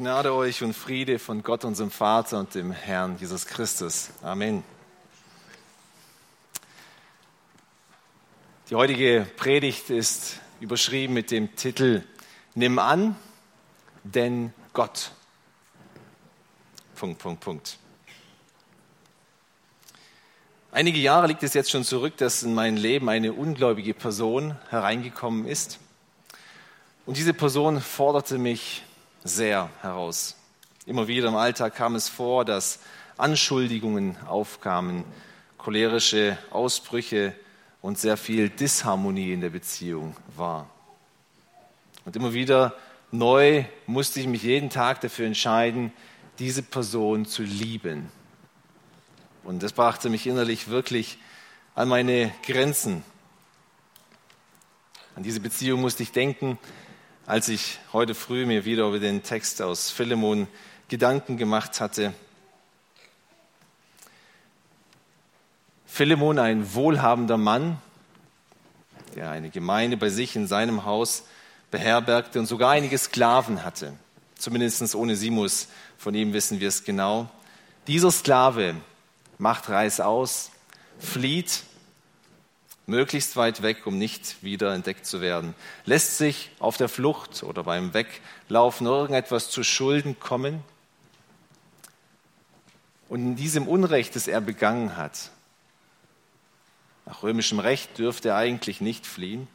Gnade euch und Friede von Gott, unserem Vater und dem Herrn Jesus Christus. Amen. Die heutige Predigt ist überschrieben mit dem Titel Nimm an, denn Gott. Punkt, Punkt, Punkt. Einige Jahre liegt es jetzt schon zurück, dass in mein Leben eine ungläubige Person hereingekommen ist. Und diese Person forderte mich sehr heraus. Immer wieder im Alltag kam es vor, dass Anschuldigungen aufkamen, cholerische Ausbrüche und sehr viel Disharmonie in der Beziehung war. Und immer wieder neu musste ich mich jeden Tag dafür entscheiden, diese Person zu lieben. Und das brachte mich innerlich wirklich an meine Grenzen. An diese Beziehung musste ich denken, als ich heute früh mir wieder über den Text aus Philemon Gedanken gemacht hatte. Philemon, ein wohlhabender Mann, der eine Gemeinde bei sich in seinem Haus beherbergte und sogar einige Sklaven hatte. Zumindest ohne Simus, von ihm wissen wir es genau. Dieser Sklave macht Reis aus, flieht möglichst weit weg, um nicht wieder entdeckt zu werden. Lässt sich auf der Flucht oder beim Weglaufen irgendetwas zu Schulden kommen? Und in diesem Unrecht, das er begangen hat, nach römischem Recht dürfte er eigentlich nicht fliehen,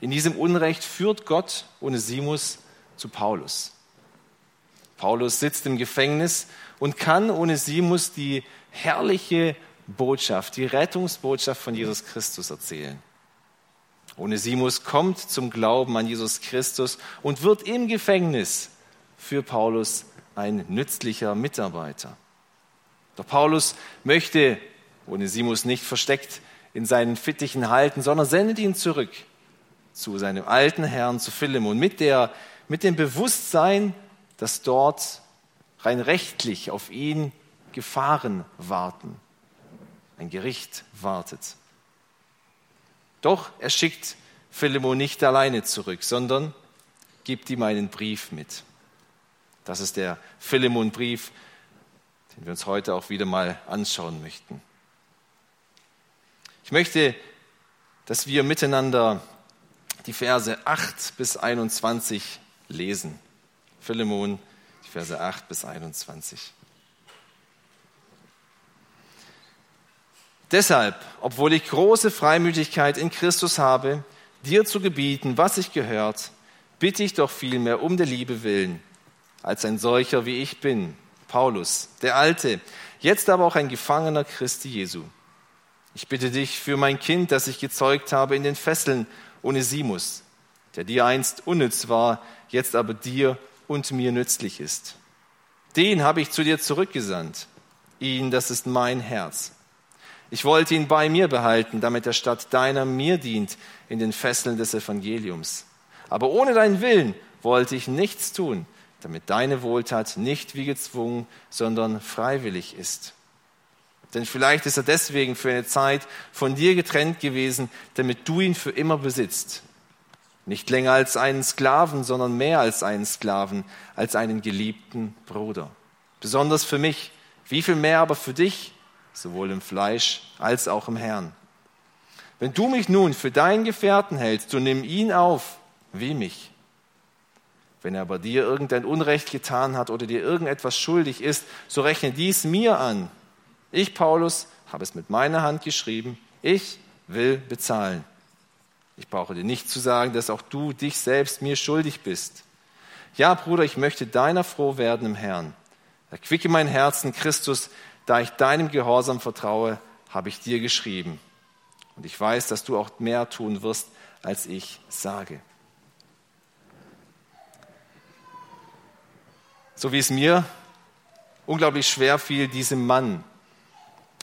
in diesem Unrecht führt Gott Onesimus zu Paulus. Paulus sitzt im Gefängnis und kann Onesimus die herrliche Botschaft, die Rettungsbotschaft von Jesus Christus erzählen. Onesimus kommt zum Glauben an Jesus Christus und wird im Gefängnis für Paulus ein nützlicher Mitarbeiter. Doch Paulus möchte Onesimus nicht versteckt in seinen Fittichen halten, sondern sendet ihn zurück zu seinem alten Herrn, zu Philemon, mit, der, mit dem Bewusstsein, dass dort rein rechtlich auf ihn Gefahren warten ein Gericht wartet. Doch er schickt Philemon nicht alleine zurück, sondern gibt ihm einen Brief mit. Das ist der Philemon-Brief, den wir uns heute auch wieder mal anschauen möchten. Ich möchte, dass wir miteinander die Verse 8 bis 21 lesen. Philemon, die Verse 8 bis 21. Deshalb, obwohl ich große Freimütigkeit in Christus habe, dir zu gebieten, was ich gehört, bitte ich doch vielmehr um der Liebe willen, als ein solcher wie ich bin, Paulus, der Alte, jetzt aber auch ein Gefangener Christi Jesu. Ich bitte dich für mein Kind, das ich gezeugt habe in den Fesseln, Onesimus, der dir einst unnütz war, jetzt aber dir und mir nützlich ist. Den habe ich zu dir zurückgesandt. Ihn, das ist mein Herz. Ich wollte ihn bei mir behalten, damit er statt deiner mir dient in den Fesseln des Evangeliums. Aber ohne deinen Willen wollte ich nichts tun, damit deine Wohltat nicht wie gezwungen, sondern freiwillig ist. Denn vielleicht ist er deswegen für eine Zeit von dir getrennt gewesen, damit du ihn für immer besitzt. Nicht länger als einen Sklaven, sondern mehr als einen Sklaven, als einen geliebten Bruder. Besonders für mich, wie viel mehr aber für dich, sowohl im Fleisch als auch im Herrn. Wenn du mich nun für deinen Gefährten hältst, so nimm ihn auf wie mich. Wenn er aber dir irgendein Unrecht getan hat oder dir irgendetwas schuldig ist, so rechne dies mir an. Ich, Paulus, habe es mit meiner Hand geschrieben. Ich will bezahlen. Ich brauche dir nicht zu sagen, dass auch du dich selbst mir schuldig bist. Ja, Bruder, ich möchte deiner froh werden im Herrn. Erquicke mein Herzen, Christus, da ich deinem Gehorsam vertraue, habe ich dir geschrieben. Und ich weiß, dass du auch mehr tun wirst, als ich sage. So wie es mir unglaublich schwer fiel, diesem Mann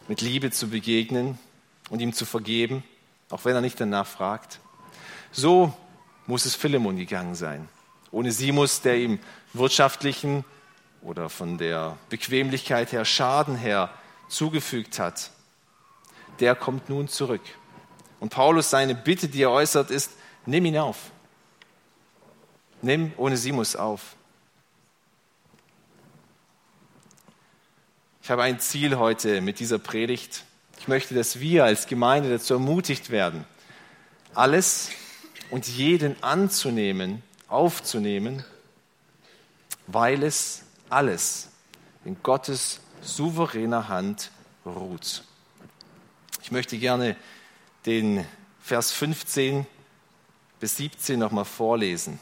mit Liebe zu begegnen und ihm zu vergeben, auch wenn er nicht danach fragt. So muss es Philemon gegangen sein. Ohne Simus, der ihm wirtschaftlichen oder von der Bequemlichkeit her Schaden her zugefügt hat, der kommt nun zurück. Und Paulus, seine Bitte, die er äußert, ist, nimm ihn auf. Nimm Onesimus auf. Ich habe ein Ziel heute mit dieser Predigt. Ich möchte, dass wir als Gemeinde dazu ermutigt werden, alles und jeden anzunehmen, aufzunehmen, weil es alles in Gottes souveräner Hand ruht. Ich möchte gerne den Vers 15 bis 17 nochmal vorlesen.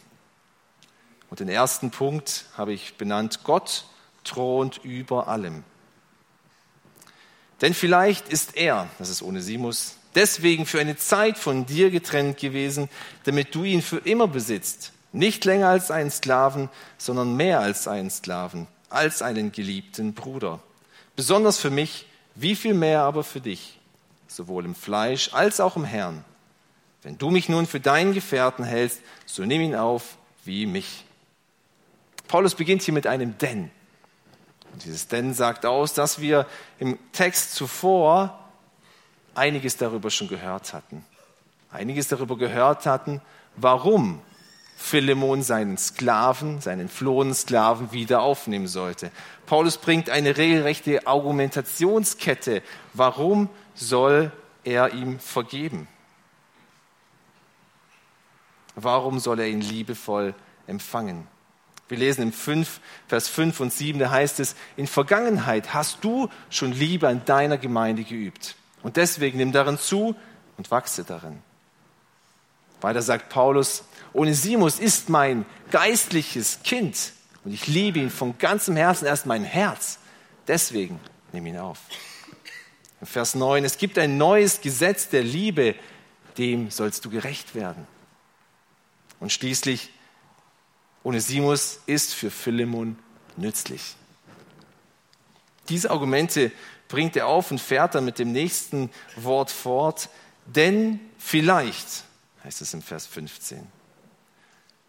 Und den ersten Punkt habe ich benannt, Gott thront über allem. Denn vielleicht ist er, das ist Onesimus, deswegen für eine Zeit von dir getrennt gewesen, damit du ihn für immer besitzt. Nicht länger als einen Sklaven, sondern mehr als einen Sklaven, als einen geliebten Bruder. Besonders für mich, wie viel mehr aber für dich, sowohl im Fleisch als auch im Herrn. Wenn du mich nun für deinen Gefährten hältst, so nimm ihn auf wie mich. Paulus beginnt hier mit einem Denn. Und dieses Denn sagt aus, dass wir im Text zuvor einiges darüber schon gehört hatten. Einiges darüber gehört hatten, warum Philemon seinen Sklaven, seinen flohenden Sklaven wieder aufnehmen sollte. Paulus bringt eine regelrechte Argumentationskette. Warum soll er ihm vergeben? Warum soll er ihn liebevoll empfangen? Wir lesen im 5, Vers 5 und 7, da heißt es, in Vergangenheit hast du schon Liebe an deiner Gemeinde geübt. Und deswegen nimm darin zu und wachse darin. Weiter sagt Paulus, Onesimus ist mein geistliches Kind und ich liebe ihn von ganzem Herzen, er ist mein Herz. Deswegen nimm ihn auf. In Vers 9, es gibt ein neues Gesetz der Liebe, dem sollst du gerecht werden. Und schließlich, Onesimus ist für Philemon nützlich. Diese Argumente bringt er auf und fährt dann mit dem nächsten Wort fort. Denn vielleicht, heißt es im Vers 15,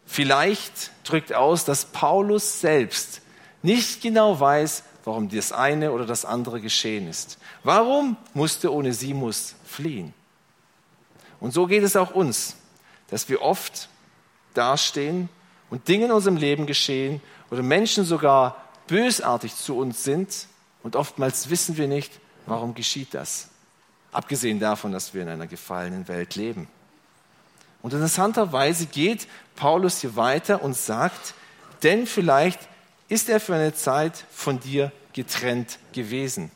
vielleicht drückt aus, dass Paulus selbst nicht genau weiß, warum das eine oder das andere geschehen ist. Warum musste Onesimus fliehen? Und so geht es auch uns, dass wir oft dastehen und Dinge in unserem Leben geschehen oder Menschen sogar bösartig zu uns sind und oftmals wissen wir nicht, warum geschieht das. Abgesehen davon, dass wir in einer gefallenen Welt leben. Und interessanterweise geht Paulus hier weiter und sagt, denn vielleicht ist er für eine Zeit von dir getrennt gewesen.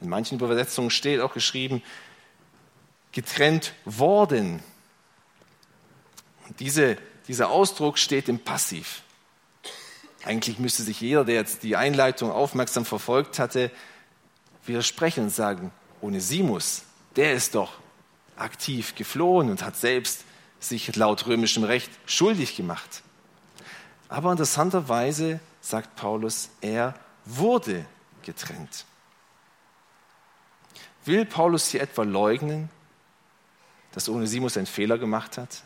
In manchen Übersetzungen steht auch geschrieben, getrennt worden. Und diese dieser Ausdruck steht im Passiv. Eigentlich müsste sich jeder, der jetzt die Einleitung aufmerksam verfolgt hatte, widersprechen und sagen, Onesimus, der ist doch aktiv geflohen und hat selbst sich laut römischem Recht schuldig gemacht. Aber interessanterweise sagt Paulus, er wurde getrennt. Will Paulus hier etwa leugnen, dass Onesimus einen Fehler gemacht hat?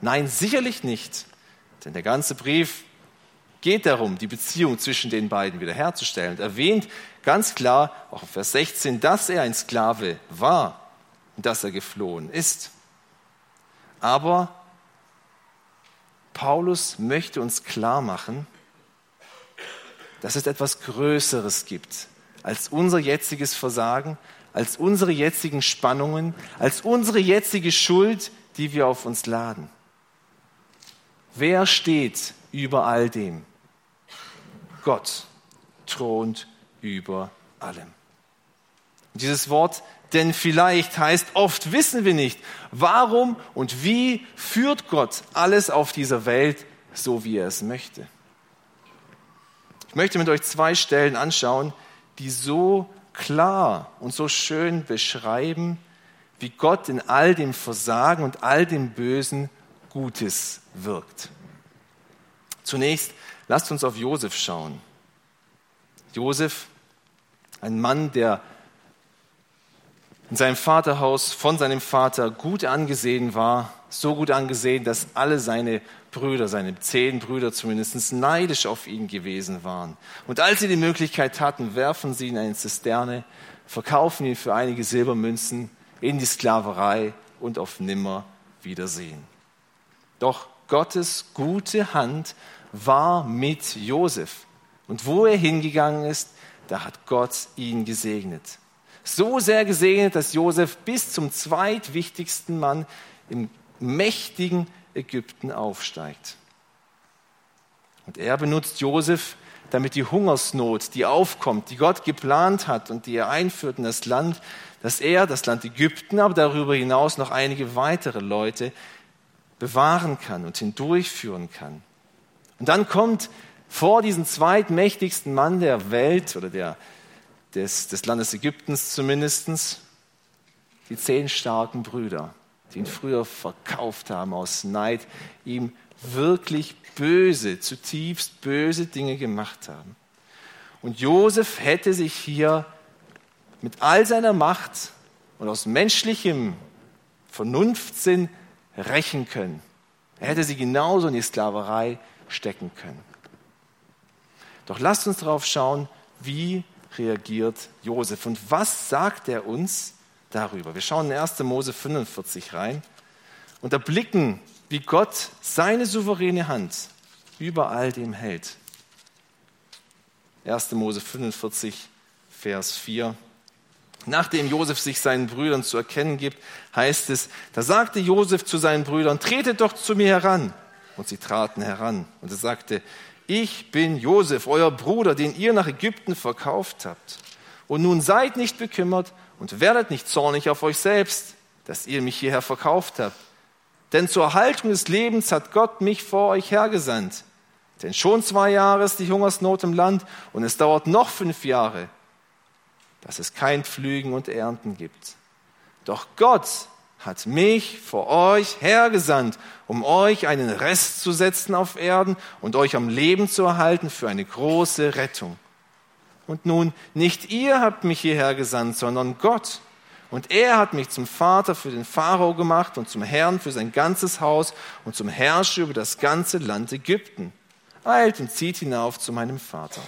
Nein, sicherlich nicht. Denn der ganze Brief geht darum, die Beziehung zwischen den beiden wiederherzustellen und erwähnt ganz klar, auch in Vers 16, dass er ein Sklave war und dass er geflohen ist. Aber Paulus möchte uns klar machen, dass es etwas Größeres gibt als unser jetziges Versagen, als unsere jetzigen Spannungen, als unsere jetzige Schuld, die wir auf uns laden. Wer steht über all dem? Gott thront über allem. Und dieses Wort, denn vielleicht heißt, oft wissen wir nicht, warum und wie führt Gott alles auf dieser Welt so, wie er es möchte. Ich möchte mit euch zwei Stellen anschauen, die so klar und so schön beschreiben, wie Gott in all dem Versagen und all dem Bösen Gutes wirkt. Zunächst lasst uns auf Josef schauen. Josef, ein Mann, der in seinem Vaterhaus von seinem Vater gut angesehen war, so gut angesehen, dass alle seine Brüder, seine zehn Brüder zumindest, neidisch auf ihn gewesen waren. Und als sie die Möglichkeit hatten, werfen sie ihn in eine Zisterne, verkaufen ihn für einige Silbermünzen in die Sklaverei und auf nimmer Wiedersehen. Doch Gottes gute Hand war mit Josef. Und wo er hingegangen ist, da hat Gott ihn gesegnet. So sehr gesegnet, dass Josef bis zum zweitwichtigsten Mann im mächtigen Ägypten aufsteigt. Und er benutzt Josef, damit die Hungersnot, die aufkommt, die Gott geplant hat und die er einführt in das Land, dass er das Land Ägypten, aber darüber hinaus noch einige weitere Leute bewahren kann und hindurchführen kann. Und dann kommt vor diesen zweitmächtigsten Mann der Welt oder der, des, des Landes Ägyptens zumindest die zehn starken Brüder, die ihn früher verkauft haben aus Neid, ihm wirklich böse, zutiefst böse Dinge gemacht haben. Und Josef hätte sich hier mit all seiner Macht und aus menschlichem Vernunftsinn rächen können. Er hätte sie genauso in die Sklaverei stecken können. Doch lasst uns darauf schauen, wie reagiert Josef und was sagt er uns darüber. Wir schauen in 1. Mose 45 rein und erblicken, wie Gott seine souveräne Hand über all dem hält. 1. Mose 45, Vers 4. Nachdem Josef sich seinen Brüdern zu erkennen gibt, heißt es, da sagte Josef zu seinen Brüdern, tretet doch zu mir heran. Und sie traten heran. Und er sagte, ich bin Josef, euer Bruder, den ihr nach Ägypten verkauft habt. Und nun seid nicht bekümmert und werdet nicht zornig auf euch selbst, dass ihr mich hierher verkauft habt. Denn zur Erhaltung des Lebens hat Gott mich vor euch hergesandt. Denn schon zwei Jahre ist die Hungersnot im Land und es dauert noch fünf Jahre, dass es kein Pflügen und Ernten gibt. Doch Gott hat mich vor euch hergesandt, um euch einen Rest zu setzen auf Erden und euch am Leben zu erhalten für eine große Rettung. Und nun, nicht ihr habt mich hierher gesandt, sondern Gott. Und er hat mich zum Vater für den Pharao gemacht und zum Herrn für sein ganzes Haus und zum Herrscher über das ganze Land Ägypten. Eilt und zieht hinauf zu meinem Vater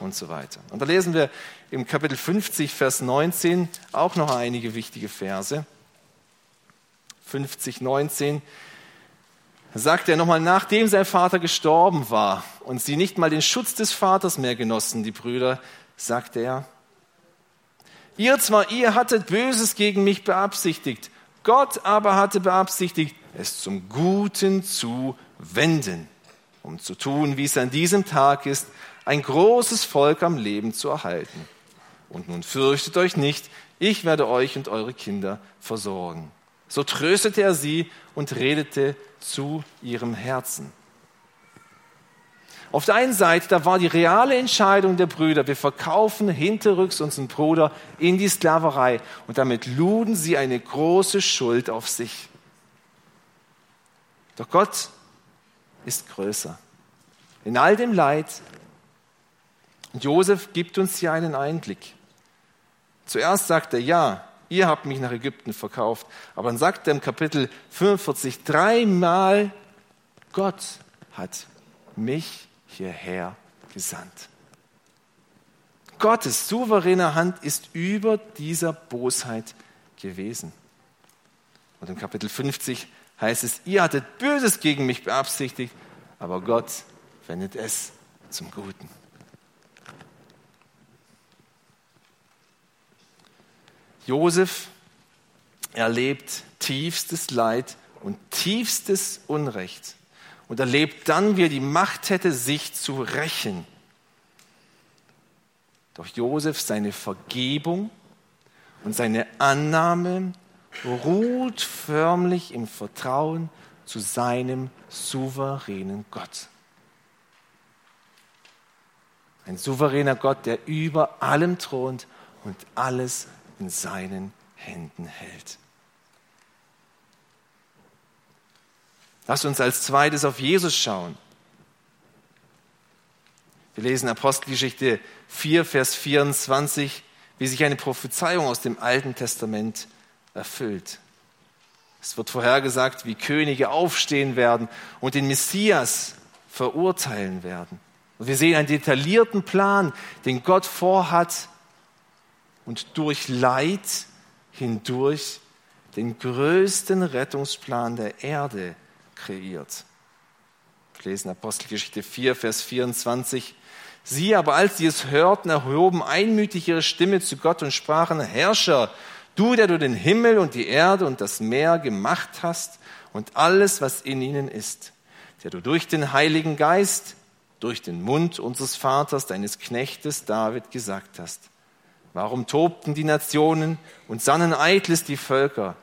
und so weiter. Und da lesen wir im Kapitel 50, Vers 19 auch noch einige wichtige Verse. 50, 19, sagt er nochmal, nachdem sein Vater gestorben war und sie nicht mal den Schutz des Vaters mehr genossen, die Brüder, sagt er, ihr zwar, ihr hattet Böses gegen mich beabsichtigt, Gott aber hatte beabsichtigt, es zum Guten zu wenden, um zu tun, wie es an diesem Tag ist, ein großes Volk am Leben zu erhalten. Und nun fürchtet euch nicht, ich werde euch und eure Kinder versorgen. So tröstete er sie und redete zu ihrem Herzen. Auf der einen Seite, da war die reale Entscheidung der Brüder, wir verkaufen hinterrücks unseren Bruder in die Sklaverei und damit luden sie eine große Schuld auf sich. Doch Gott ist größer. In all dem Leid. Und Josef gibt uns hier einen Einblick. Zuerst sagt er, ja, ihr habt mich nach Ägypten verkauft. Aber dann sagt er im Kapitel 45 dreimal, Gott hat mich hierher gesandt. Gottes souveräne Hand ist über dieser Bosheit gewesen. Und im Kapitel 50 heißt es, ihr hattet Böses gegen mich beabsichtigt, aber Gott wendet es zum Guten. Josef erlebt tiefstes Leid und tiefstes Unrecht und erlebt dann, wie er die Macht hätte, sich zu rächen. Doch Josef, seine Vergebung und seine Annahme ruht förmlich im Vertrauen zu seinem souveränen Gott. Ein souveräner Gott, der über allem thront und alles in seinen Händen hält. Lass uns als zweites auf Jesus schauen. Wir lesen Apostelgeschichte 4, Vers 24, wie sich eine Prophezeiung aus dem Alten Testament erfüllt. Es wird vorhergesagt, wie Könige aufstehen werden und den Messias verurteilen werden. Und wir sehen einen detaillierten Plan, den Gott vorhat, und durch Leid hindurch den größten Rettungsplan der Erde kreiert. Wir lesen Apostelgeschichte 4, Vers 24. Sie aber, als sie es hörten, erhoben einmütig ihre Stimme zu Gott und sprachen, Herrscher, du, der du den Himmel und die Erde und das Meer gemacht hast und alles, was in ihnen ist, der du durch den Heiligen Geist, durch den Mund unseres Vaters, deines Knechtes David gesagt hast. Warum tobten die Nationen und sannen eitles die Völker?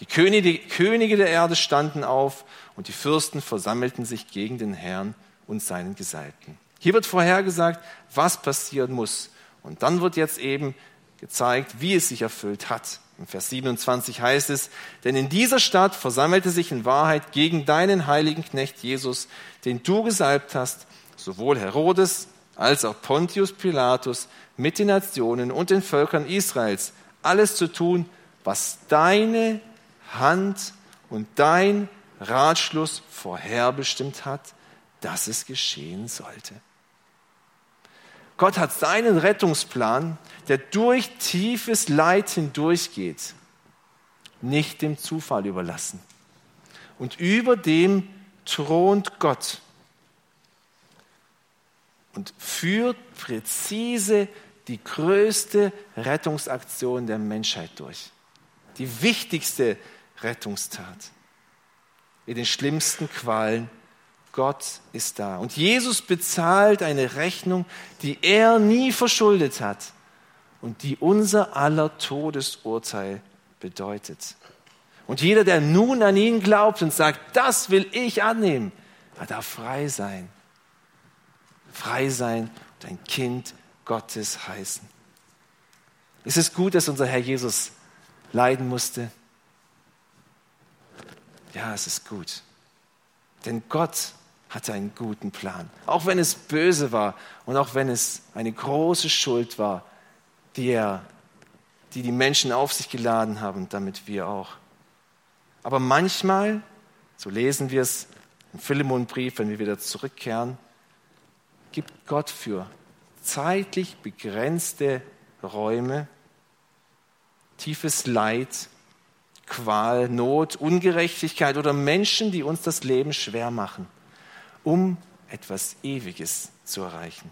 Die Könige, Könige der Erde standen auf und die Fürsten versammelten sich gegen den Herrn und seinen Gesalbten. Hier wird vorhergesagt, was passieren muss. Und dann wird jetzt eben gezeigt, wie es sich erfüllt hat. Im Vers 27 heißt es, denn in dieser Stadt versammelte sich in Wahrheit gegen deinen heiligen Knecht Jesus, den du gesalbt hast, sowohl Herodes als auch Pontius Pilatus mit den Nationen und den Völkern Israels, alles zu tun, was deine Hand und dein Ratschluss vorherbestimmt hat, dass es geschehen sollte. Gott hat seinen Rettungsplan, der durch tiefes Leid hindurchgeht, nicht dem Zufall überlassen. Und über dem thront Gott und führt präzise die größte Rettungsaktion der Menschheit durch. Die wichtigste Rettungstat in den schlimmsten Qualen. Gott ist da. Und Jesus bezahlt eine Rechnung, die er nie verschuldet hat und die unser aller Todesurteil bedeutet. Und jeder, der nun an ihn glaubt und sagt, das will ich annehmen, er darf frei sein. Frei sein und ein Kind Gottes heißen. Ist es gut, dass unser Herr Jesus leiden musste? Ja, es ist gut. Denn Gott hatte einen guten Plan. Auch wenn es böse war und auch wenn es eine große Schuld war, die, er, die die Menschen auf sich geladen haben, damit wir auch. Aber manchmal, so lesen wir es im Philemonbrief, wenn wir wieder zurückkehren, gibt Gott für zeitlich begrenzte Räume tiefes Leid Qual, Not, Ungerechtigkeit oder Menschen, die uns das Leben schwer machen, um etwas Ewiges zu erreichen.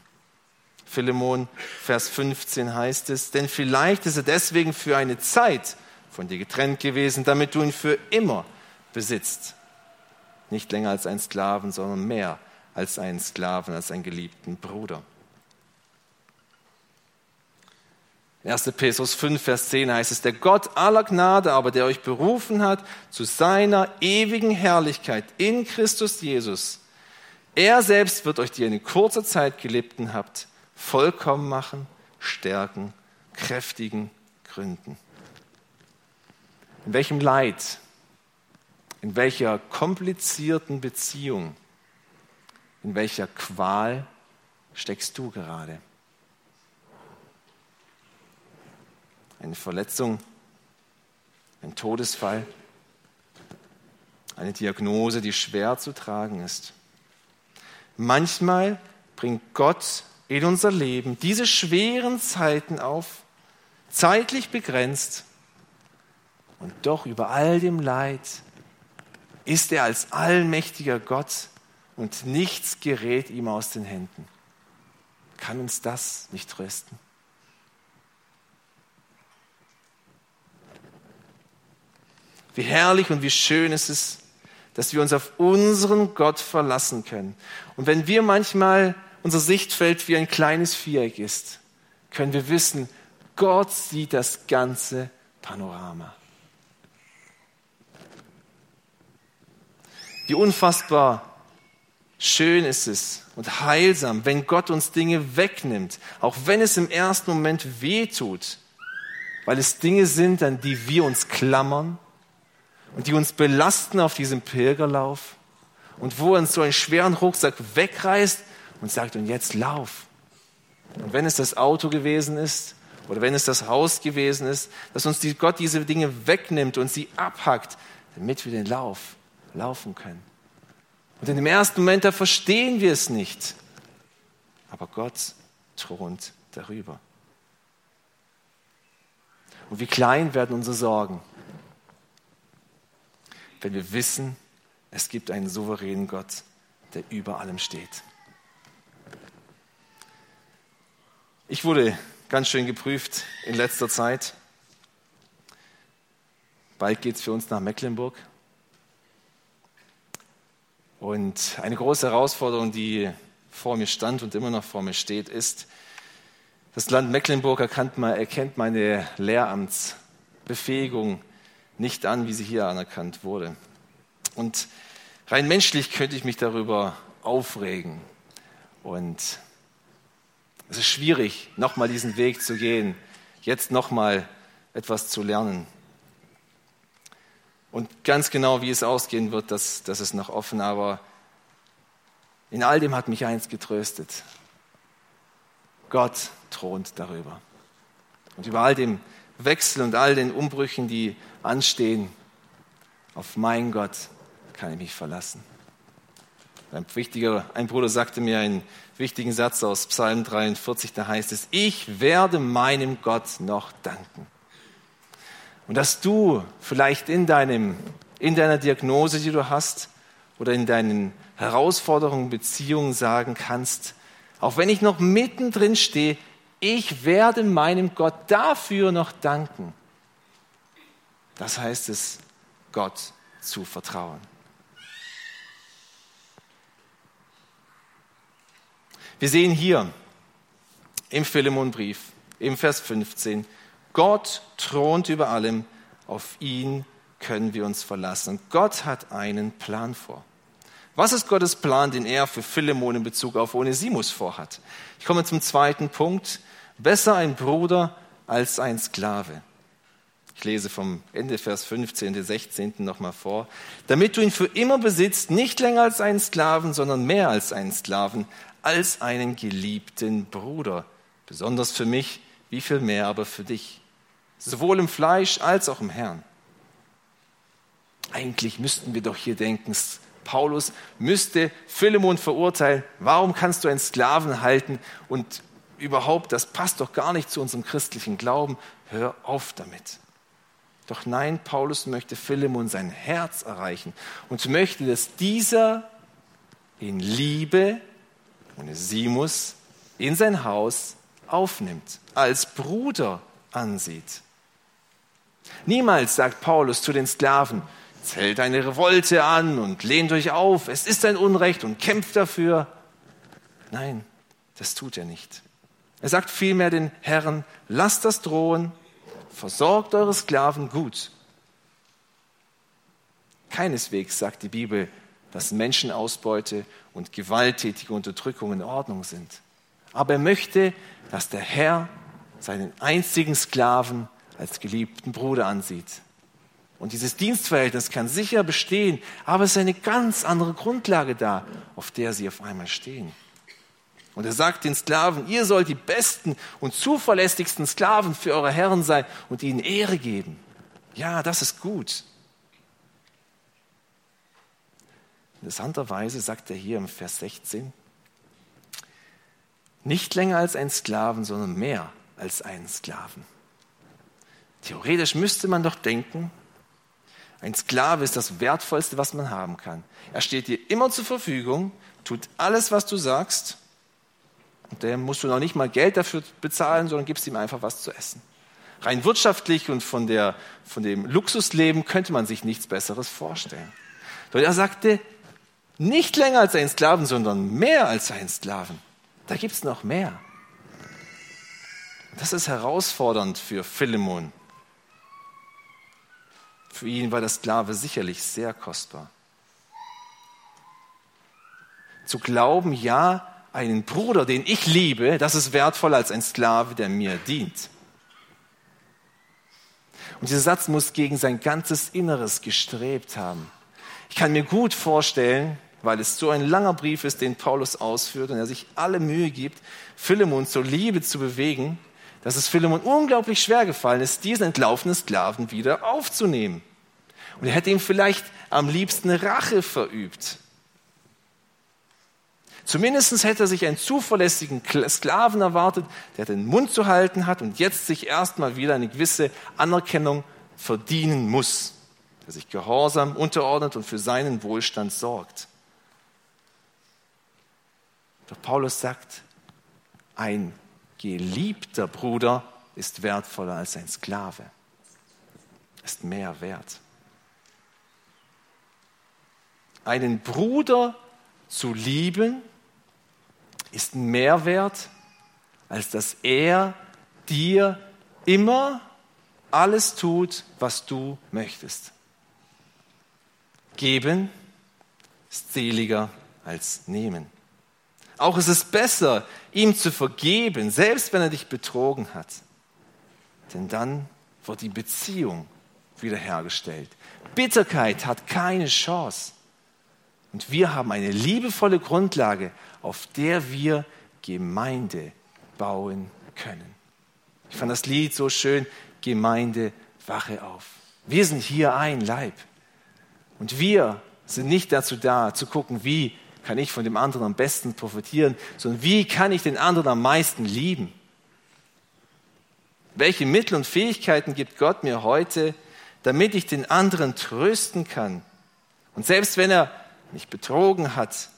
Philemon, Vers 15 heißt es, denn vielleicht ist er deswegen für eine Zeit von dir getrennt gewesen, damit du ihn für immer besitzt. Nicht länger als ein Sklaven, sondern mehr als einen Sklaven, als einen geliebten Bruder. 1. Petrus 5, Vers 10 heißt es, der Gott aller Gnade aber, der euch berufen hat zu seiner ewigen Herrlichkeit in Christus Jesus, er selbst wird euch, die ihr in kurzer Zeit gelebten habt, vollkommen machen, stärken, kräftigen, gründen. In welchem Leid, in welcher komplizierten Beziehung, in welcher Qual steckst du gerade? eine Verletzung, ein Todesfall, eine Diagnose, die schwer zu tragen ist. Manchmal bringt Gott in unser Leben diese schweren Zeiten auf, zeitlich begrenzt, und doch über all dem Leid ist er als allmächtiger Gott und nichts gerät ihm aus den Händen. Kann uns das nicht trösten? Wie herrlich und wie schön ist es, dass wir uns auf unseren Gott verlassen können. Und wenn wir manchmal unser Sichtfeld wie ein kleines Viereck ist, können wir wissen, Gott sieht das ganze Panorama. Wie unfassbar schön ist es und heilsam, wenn Gott uns Dinge wegnimmt, auch wenn es im ersten Moment weh tut, weil es Dinge sind, an die wir uns klammern und die uns belasten auf diesem Pilgerlauf und wo er uns so einen schweren Rucksack wegreißt und sagt, und jetzt lauf. Und wenn es das Auto gewesen ist oder wenn es das Haus gewesen ist, dass uns Gott diese Dinge wegnimmt und sie abhackt, damit wir den Lauf laufen können. Und in dem ersten Moment, da verstehen wir es nicht. Aber Gott thront darüber. Und wie klein werden unsere Sorgen, wenn wir wissen, es gibt einen souveränen Gott, der über allem steht. Ich wurde ganz schön geprüft in letzter Zeit. Bald geht es für uns nach Mecklenburg. Und eine große Herausforderung, die vor mir stand und immer noch vor mir steht, ist, das Land Mecklenburg erkennt, meine Lehramtsbefähigung nicht an, wie sie hier anerkannt wurde. Und rein menschlich könnte ich mich darüber aufregen. Und es ist schwierig, nochmal diesen Weg zu gehen, jetzt nochmal etwas zu lernen. Und ganz genau, wie es ausgehen wird, das, das ist noch offen. Aber in all dem hat mich eins getröstet. Gott thront darüber. Und über all dem Wechsel und all den Umbrüchen, die anstehen, auf meinen Gott kann ich mich verlassen. Ein, wichtiger, ein Bruder sagte mir einen wichtigen Satz aus Psalm 43, da heißt es, ich werde meinem Gott noch danken. Und dass du vielleicht in, deinem, in deiner Diagnose, die du hast, oder in deinen Herausforderungen, Beziehungen sagen kannst, auch wenn ich noch mittendrin stehe, ich werde meinem Gott dafür noch danken. Das heißt es, Gott zu vertrauen. Wir sehen hier im Philemonbrief, im Vers 15, Gott thront über allem, auf ihn können wir uns verlassen. Gott hat einen Plan vor. Was ist Gottes Plan, den er für Philemon in Bezug auf Onesimus vorhat? Ich komme zum zweiten Punkt. Besser ein Bruder als ein Sklave. Ich lese vom Ende Vers 15, der 16. nochmal vor. Damit du ihn für immer besitzt, nicht länger als einen Sklaven, sondern mehr als einen Sklaven, als einen geliebten Bruder. Besonders für mich, wie viel mehr aber für dich. Sowohl im Fleisch als auch im Herrn. Eigentlich müssten wir doch hier denken, Paulus müsste Philemon verurteilen. Warum kannst du einen Sklaven halten? Und überhaupt, das passt doch gar nicht zu unserem christlichen Glauben. Hör auf damit. Doch nein, Paulus möchte Philemon sein Herz erreichen und möchte, dass dieser in Liebe Onesimus in sein Haus aufnimmt, als Bruder ansieht. Niemals sagt Paulus zu den Sklaven, zählt eine Revolte an und lehnt euch auf, es ist ein Unrecht und kämpft dafür. Nein, das tut er nicht. Er sagt vielmehr den Herren, lasst das drohen, versorgt eure Sklaven gut. Keineswegs sagt die Bibel, dass Menschenausbeute und gewalttätige Unterdrückung in Ordnung sind. Aber er möchte, dass der Herr seinen einzigen Sklaven als geliebten Bruder ansieht. Und dieses Dienstverhältnis kann sicher bestehen, aber es ist eine ganz andere Grundlage da, auf der sie auf einmal stehen. Und er sagt den Sklaven, ihr sollt die besten und zuverlässigsten Sklaven für eure Herren sein und ihnen Ehre geben. Ja, das ist gut. Interessanterweise sagt er hier im Vers 16, nicht länger als ein Sklaven, sondern mehr als einen Sklaven. Theoretisch müsste man doch denken, ein Sklave ist das Wertvollste, was man haben kann. Er steht dir immer zur Verfügung, tut alles, was du sagst, und der musst du noch nicht mal Geld dafür bezahlen, sondern gibst ihm einfach was zu essen. Rein wirtschaftlich und von, der, von dem Luxusleben könnte man sich nichts Besseres vorstellen. Doch er sagte, nicht länger als ein Sklaven, sondern mehr als ein Sklaven. Da gibt es noch mehr. Das ist herausfordernd für Philemon. Für ihn war der Sklave sicherlich sehr kostbar. Zu glauben, ja, einen Bruder, den ich liebe, das ist wertvoller als ein Sklave, der mir dient. Und dieser Satz muss gegen sein ganzes Inneres gestrebt haben. Ich kann mir gut vorstellen, weil es so ein langer Brief ist, den Paulus ausführt und er sich alle Mühe gibt, Philemon zur Liebe zu bewegen, dass es Philemon unglaublich schwer gefallen ist, diesen entlaufenen Sklaven wieder aufzunehmen. Und er hätte ihm vielleicht am liebsten Rache verübt. Zumindest hätte er sich einen zuverlässigen Sklaven erwartet, der den Mund zu halten hat und jetzt sich erstmal wieder eine gewisse Anerkennung verdienen muss, der sich gehorsam unterordnet und für seinen Wohlstand sorgt. Doch Paulus sagt, ein geliebter Bruder ist wertvoller als ein Sklave, ist mehr wert. Einen Bruder zu lieben ist mehr wert, als dass er dir immer alles tut, was du möchtest. Geben ist seliger als nehmen. Auch ist es besser, ihm zu vergeben, selbst wenn er dich betrogen hat. Denn dann wird die Beziehung wiederhergestellt. Bitterkeit hat keine Chance. Und wir haben eine liebevolle Grundlage, auf der wir Gemeinde bauen können. Ich fand das Lied so schön, Gemeinde, wache auf. Wir sind hier ein Leib. Und wir sind nicht dazu da, zu gucken, wie kann ich von dem anderen am besten profitieren, sondern wie kann ich den anderen am meisten lieben? Welche Mittel und Fähigkeiten gibt Gott mir heute, damit ich den anderen trösten kann? Und selbst wenn er mich betrogen hat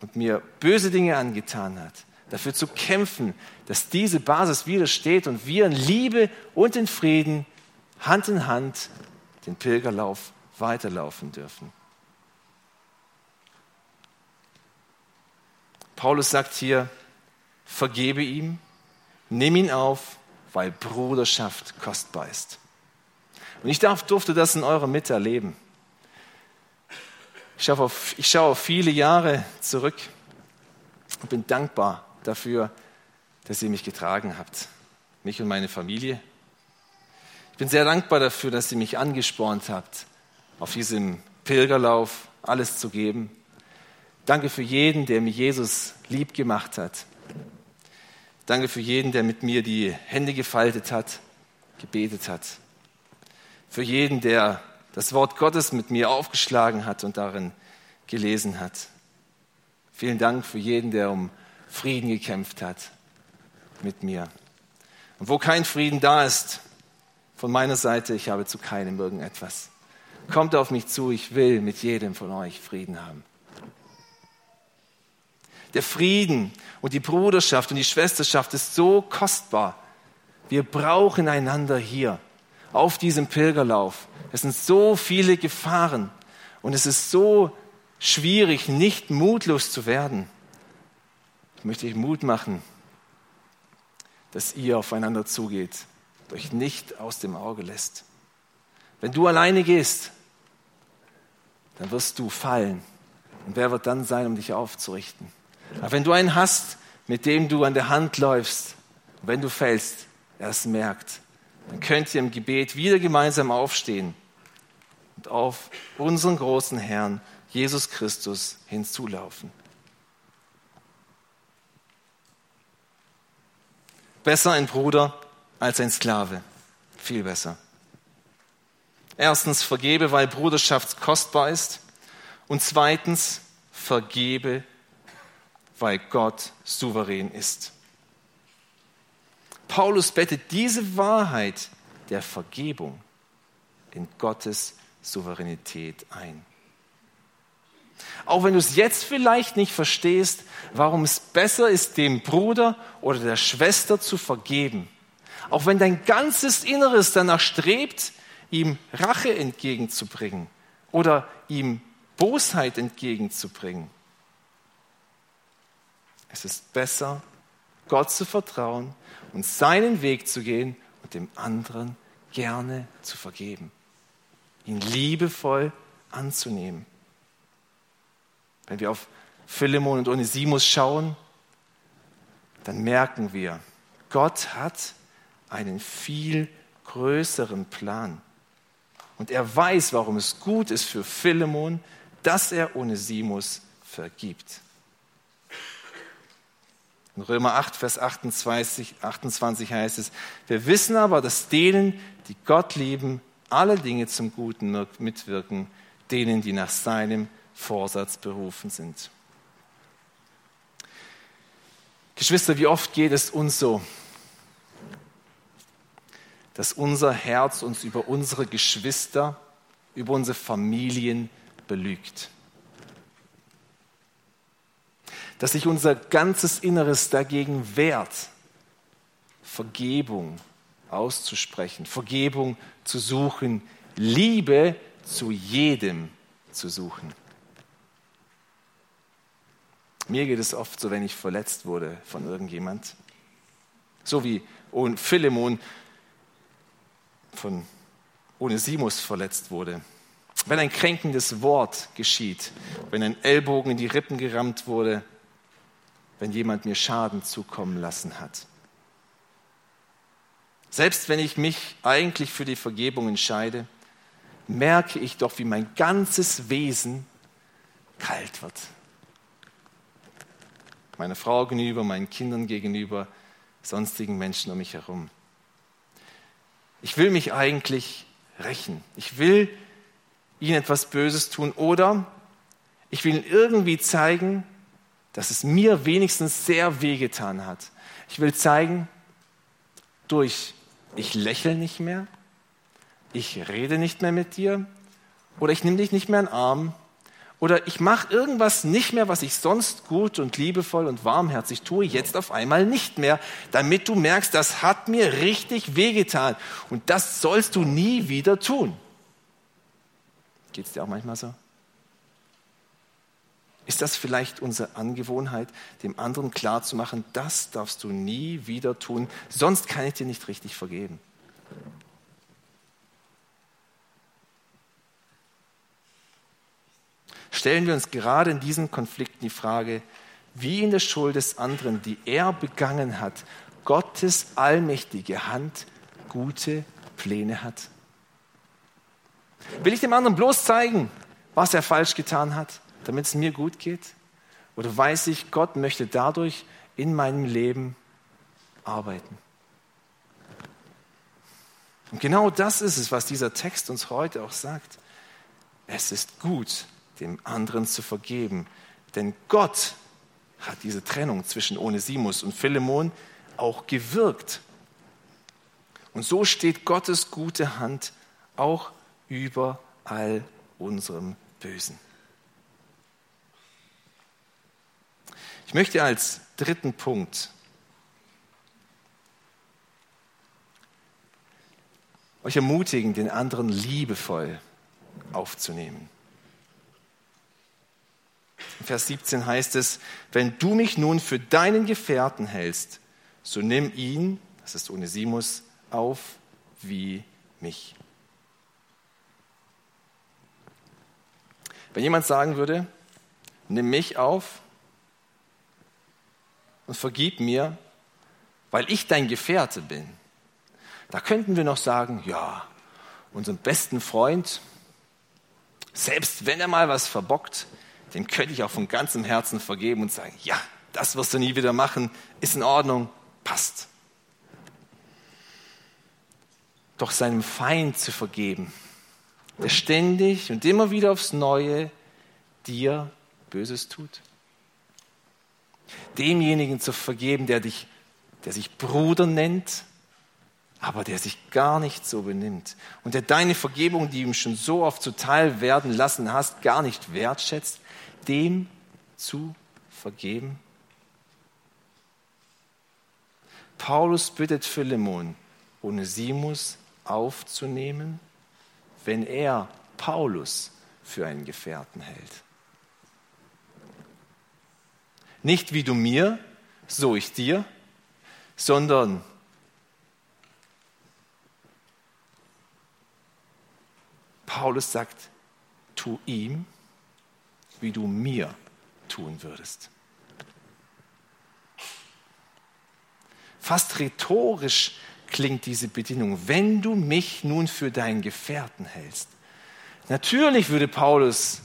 und mir böse Dinge angetan hat, dafür zu kämpfen, dass diese Basis widersteht und wir in Liebe und in Frieden Hand in Hand den Pilgerlauf weiterlaufen dürfen. Paulus sagt hier, vergebe ihm, nimm ihn auf, weil Bruderschaft kostbar ist. Und ich darf, durfte das in eurer Mitte erleben. Ich schaue, auf, ich schaue auf viele Jahre zurück und bin dankbar dafür, dass ihr mich getragen habt, mich und meine Familie. Ich bin sehr dankbar dafür, dass ihr mich angespornt habt, auf diesem Pilgerlauf alles zu geben. Danke für jeden, der mir Jesus lieb gemacht hat. Danke für jeden, der mit mir die Hände gefaltet hat, gebetet hat. Für jeden, der das Wort Gottes mit mir aufgeschlagen hat und darin gelesen hat. Vielen Dank für jeden, der um Frieden gekämpft hat mit mir. Und wo kein Frieden da ist, von meiner Seite, ich habe zu keinem irgendetwas. Kommt auf mich zu, ich will mit jedem von euch Frieden haben. Der Frieden und die Bruderschaft und die Schwesterschaft ist so kostbar. Wir brauchen einander hier auf diesem Pilgerlauf. Es sind so viele Gefahren und es ist so schwierig, nicht mutlos zu werden. Ich möchte euch Mut machen, dass ihr aufeinander zugeht, euch nicht aus dem Auge lässt. Wenn du alleine gehst, dann wirst du fallen. Und wer wird dann sein, um dich aufzurichten? Aber wenn du einen hast, mit dem du an der Hand läufst, wenn du fällst, er es merkt, dann könnt ihr im Gebet wieder gemeinsam aufstehen und auf unseren großen Herrn Jesus Christus hinzulaufen. Besser ein Bruder als ein Sklave. Viel besser. Erstens, vergebe, weil Bruderschaft kostbar ist. Und zweitens, vergebe, weil Gott souverän ist. Paulus bettet diese Wahrheit der Vergebung in Gottes Souveränität ein. Auch wenn du es jetzt vielleicht nicht verstehst, warum es besser ist, dem Bruder oder der Schwester zu vergeben. Auch wenn dein ganzes Inneres danach strebt, ihm Rache entgegenzubringen oder ihm Bosheit entgegenzubringen. Es ist besser, Gott zu vertrauen und seinen Weg zu gehen und dem anderen gerne zu vergeben. Ihn liebevoll anzunehmen. Wenn wir auf Philemon und Onesimus schauen, dann merken wir, Gott hat einen viel größeren Plan. Und er weiß, warum es gut ist für Philemon, dass er Onesimus vergibt. In Römer 8, Vers 28, 28 heißt es, wir wissen aber, dass denen, die Gott lieben, alle Dinge zum Guten mitwirken, denen, die nach seinem Vorsatz berufen sind. Geschwister, wie oft geht es uns so, dass unser Herz uns über unsere Geschwister, über unsere Familien belügt. Dass sich unser ganzes Inneres dagegen wehrt, Vergebung auszusprechen, Vergebung zu suchen, Liebe zu jedem zu suchen. Mir geht es oft so, wenn ich verletzt wurde von irgendjemand. So wie Philemon von Onesimus verletzt wurde. Wenn ein kränkendes Wort geschieht, wenn ein Ellbogen in die Rippen gerammt wurde, wenn jemand mir Schaden zukommen lassen hat. Selbst wenn ich mich eigentlich für die Vergebung entscheide, merke ich doch, wie mein ganzes Wesen kalt wird. Meiner Frau gegenüber, meinen Kindern gegenüber, sonstigen Menschen um mich herum. Ich will mich eigentlich rächen. Ich will ihnen etwas Böses tun oder ich will ihnen irgendwie zeigen, dass es mir wenigstens sehr wehgetan hat. Ich will zeigen, durch ich lächle nicht mehr, ich rede nicht mehr mit dir oder ich nehme dich nicht mehr in den Arm oder ich mache irgendwas nicht mehr, was ich sonst gut und liebevoll und warmherzig tue, jetzt auf einmal nicht mehr, damit du merkst, das hat mir richtig wehgetan und das sollst du nie wieder tun. Geht es dir auch manchmal so? Ist das vielleicht unsere Angewohnheit, dem anderen klarzumachen, das darfst du nie wieder tun, sonst kann ich dir nicht richtig vergeben? stellen wir uns gerade in diesen Konflikten die Frage, wie in der Schuld des anderen, die er begangen hat, Gottes allmächtige Hand gute Pläne hat? Will ich dem anderen bloß zeigen, was er falsch getan hat, damit es mir gut geht? Oder weiß ich, Gott möchte dadurch in meinem Leben arbeiten? Und genau das ist es, was dieser Text uns heute auch sagt. Es ist gut, dem anderen zu vergeben. Denn Gott hat diese Trennung zwischen Onesimus und Philemon auch gewirkt. Und so steht Gottes gute Hand auch über all unserem Bösen. Ich möchte als dritten Punkt euch ermutigen, den anderen liebevoll aufzunehmen. In Vers 17 heißt es, wenn du mich nun für deinen Gefährten hältst, so nimm ihn, das ist Onesimus, auf wie mich. Wenn jemand sagen würde, nimm mich auf und vergib mir, weil ich dein Gefährte bin, da könnten wir noch sagen, ja, unserem besten Freund, selbst wenn er mal was verbockt, dem könnte ich auch von ganzem Herzen vergeben und sagen, ja, das wirst du nie wieder machen, ist in Ordnung, passt. Doch seinem Feind zu vergeben, der ständig und immer wieder aufs Neue dir Böses tut. Demjenigen zu vergeben, der dich, der sich Bruder nennt, aber der sich gar nicht so benimmt und der deine Vergebung, die ihm schon so oft zuteil werden lassen hast, gar nicht wertschätzt, dem zu vergeben? Paulus bittet Philemon, Onesimus aufzunehmen, wenn er Paulus für einen Gefährten hält. Nicht wie du mir, so ich dir, sondern Paulus sagt, tu ihm, wie du mir tun würdest. Fast rhetorisch klingt diese Bedingung, wenn du mich nun für deinen Gefährten hältst. Natürlich würde Paulus,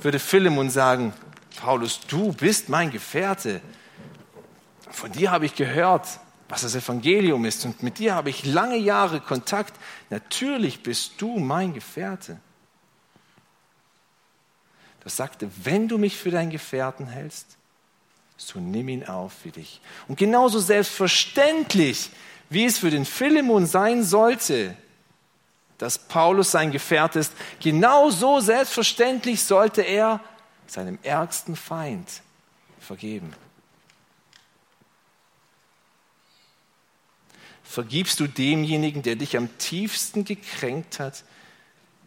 würde Philemon sagen, Paulus, du bist mein Gefährte. Von dir habe ich gehört, was das Evangelium ist und mit dir habe ich lange Jahre Kontakt. Natürlich bist du mein Gefährte. Das sagte, wenn du mich für deinen Gefährten hältst, so nimm ihn auf für dich. Und genauso selbstverständlich, wie es für den Philemon sein sollte, dass Paulus sein Gefährte ist, genauso selbstverständlich sollte er seinem ärgsten Feind vergeben. Vergibst du demjenigen, der dich am tiefsten gekränkt hat,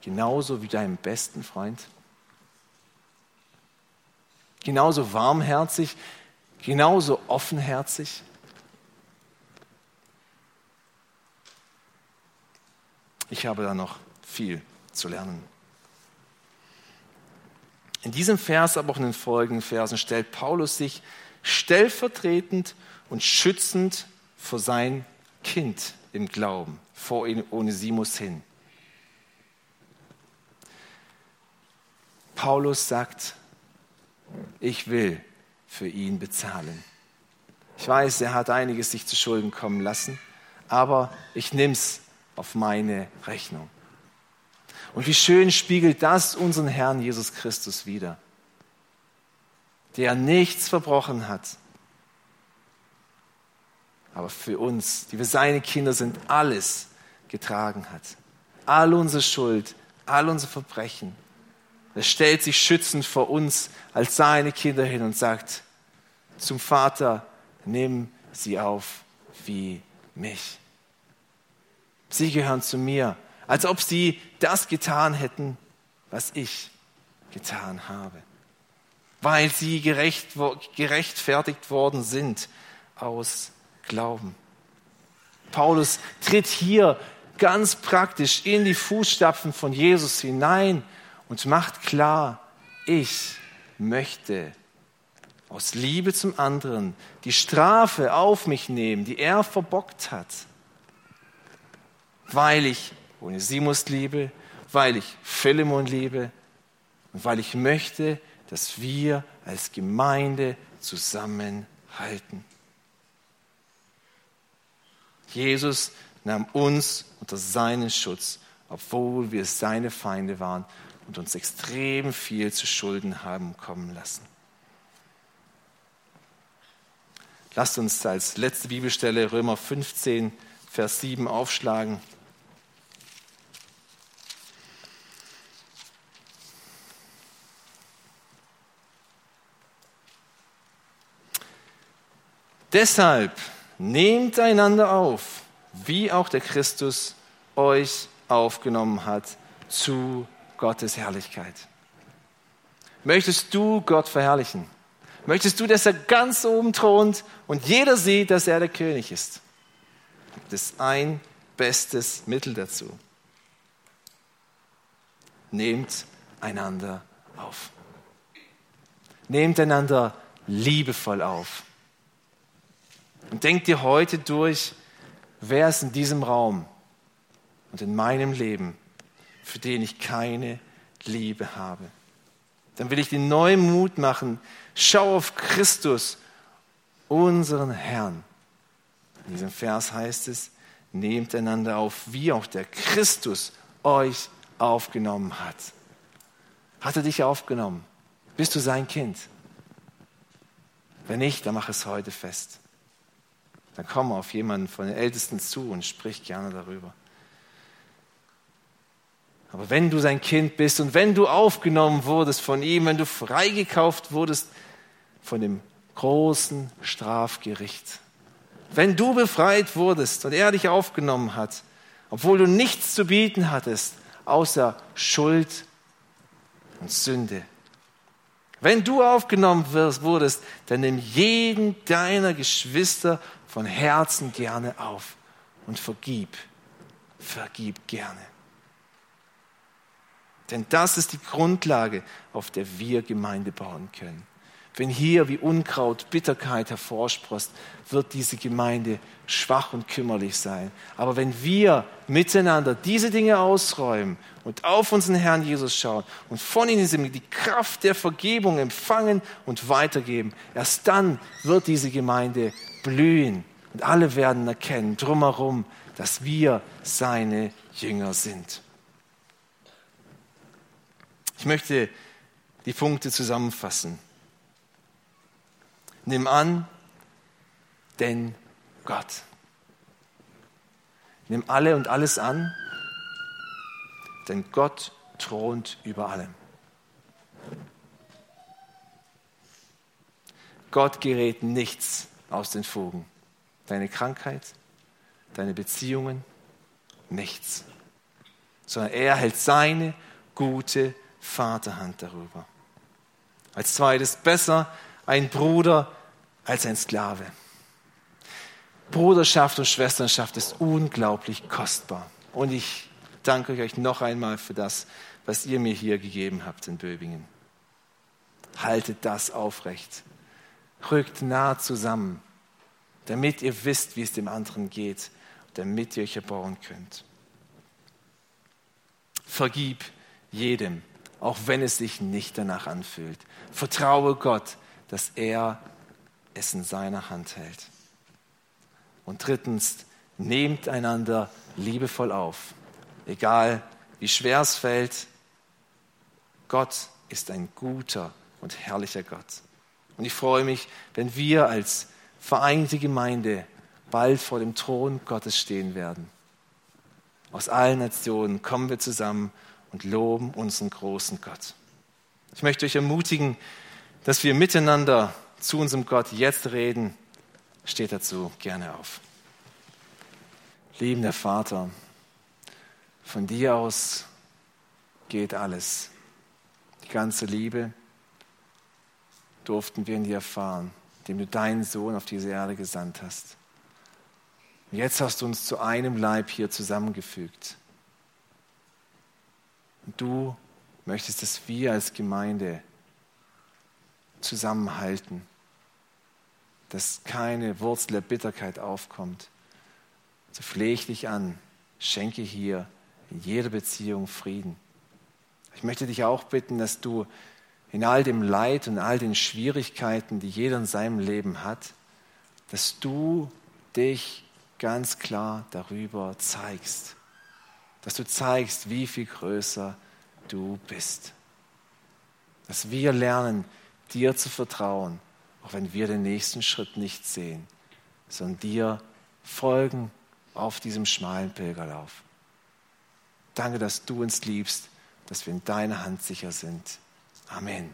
genauso wie deinem besten Freund? Genauso warmherzig, genauso offenherzig? Ich habe da noch viel zu lernen. In diesem Vers, aber auch in den folgenden Versen stellt Paulus sich stellvertretend und schützend vor sein Kind im Glauben, vor Onesimus hin. Paulus sagt, ich will für ihn bezahlen. Ich weiß, er hat einiges sich zu Schulden kommen lassen, aber ich nehme es auf meine Rechnung. Und wie schön spiegelt das unseren Herrn Jesus Christus wider, der nichts verbrochen hat, aber für uns, die wir seine Kinder sind, alles getragen hat. All unsere Schuld, all unsere Verbrechen. Er stellt sich schützend vor uns als seine Kinder hin und sagt zum Vater, nimm sie auf wie mich. Sie gehören zu mir, als ob sie das getan hätten, was ich getan habe, weil sie gerecht, gerechtfertigt worden sind aus Glauben. Paulus tritt hier ganz praktisch in die Fußstapfen von Jesus hinein und macht klar, ich möchte aus Liebe zum anderen die Strafe auf mich nehmen, die er verbockt hat, weil ich Onesimus liebe, weil ich Philemon liebe und weil ich möchte, dass wir als Gemeinde zusammenhalten. Jesus nahm uns unter seinen Schutz, obwohl wir seine Feinde waren und uns extrem viel zu Schulden haben kommen lassen. Lasst uns als letzte Bibelstelle Römer 15, Vers 7 aufschlagen. Deshalb nehmt einander auf, wie auch der Christus euch aufgenommen hat zu Gottes Herrlichkeit. Möchtest du Gott verherrlichen? Möchtest du, dass er ganz oben thront und jeder sieht, dass er der König ist? Das ist ein bestes Mittel dazu. Nehmt einander auf. Nehmt einander liebevoll auf. Und denk dir heute durch, wer ist in diesem Raum und in meinem Leben, für den ich keine Liebe habe. Dann will ich dir neuen Mut machen. Schau auf Christus, unseren Herrn. In diesem Vers heißt es, nehmt einander auf, wie auch der Christus euch aufgenommen hat. Hat er dich aufgenommen? Bist du sein Kind? Wenn nicht, dann mach es heute fest dann komm auf jemanden von den Ältesten zu und sprich gerne darüber. Aber wenn du sein Kind bist und wenn du aufgenommen wurdest von ihm, wenn du freigekauft wurdest von dem großen Strafgericht, wenn du befreit wurdest und er dich aufgenommen hat, obwohl du nichts zu bieten hattest, außer Schuld und Sünde. Wenn du aufgenommen wirst, wurdest, dann nimm jeden deiner Geschwister von Herzen gerne auf und vergib, vergib gerne. Denn das ist die Grundlage, auf der wir Gemeinde bauen können. Wenn hier wie Unkraut Bitterkeit hervorsprost, wird diese Gemeinde schwach und kümmerlich sein. Aber wenn wir miteinander diese Dinge ausräumen und auf unseren Herrn Jesus schauen und von ihm die Kraft der Vergebung empfangen und weitergeben, erst dann wird diese Gemeinde blühen und alle werden erkennen drumherum, dass wir seine Jünger sind. Ich möchte die Punkte zusammenfassen. Nimm an, denn Gott. Nimm alle und alles an, denn Gott thront über allem. Gott gerät nichts aus den Fugen. Deine Krankheit, deine Beziehungen, nichts. Sondern er hält seine gute Vaterhand darüber. Als zweites, besser ein Bruder als ein Sklave. Bruderschaft und Schwesternschaft ist unglaublich kostbar. Und ich danke euch noch einmal für das, was ihr mir hier gegeben habt in Böbingen. Haltet das aufrecht. Rückt nah zusammen, damit ihr wisst, wie es dem anderen geht, damit ihr euch erbauen könnt. Vergib jedem, auch wenn es sich nicht danach anfühlt. Vertraue Gott, dass er es in seiner Hand hält. Und drittens, nehmt einander liebevoll auf, egal wie schwer es fällt. Gott ist ein guter und herrlicher Gott. Und ich freue mich, wenn wir als vereinte Gemeinde bald vor dem Thron Gottes stehen werden. Aus allen Nationen kommen wir zusammen und loben unseren großen Gott. Ich möchte euch ermutigen, dass wir miteinander zu unserem Gott jetzt reden. Steht dazu gerne auf. Liebender Vater, von dir aus geht alles. Die ganze Liebe durften wir in dir erfahren, dem du deinen Sohn auf diese Erde gesandt hast. Und jetzt hast du uns zu einem Leib hier zusammengefügt. Und du möchtest, dass wir als Gemeinde zusammenhalten, dass keine Wurzel der Bitterkeit aufkommt. So flehe ich dich an, schenke hier in jeder Beziehung Frieden. Ich möchte dich auch bitten, dass du in all dem Leid und all den Schwierigkeiten, die jeder in seinem Leben hat, dass du dich ganz klar darüber zeigst. Dass du zeigst, wie viel größer du bist. Dass wir lernen, dir zu vertrauen, auch wenn wir den nächsten Schritt nicht sehen, sondern dir folgen auf diesem schmalen Pilgerlauf. Danke, dass du uns liebst, dass wir in deiner Hand sicher sind. Amen.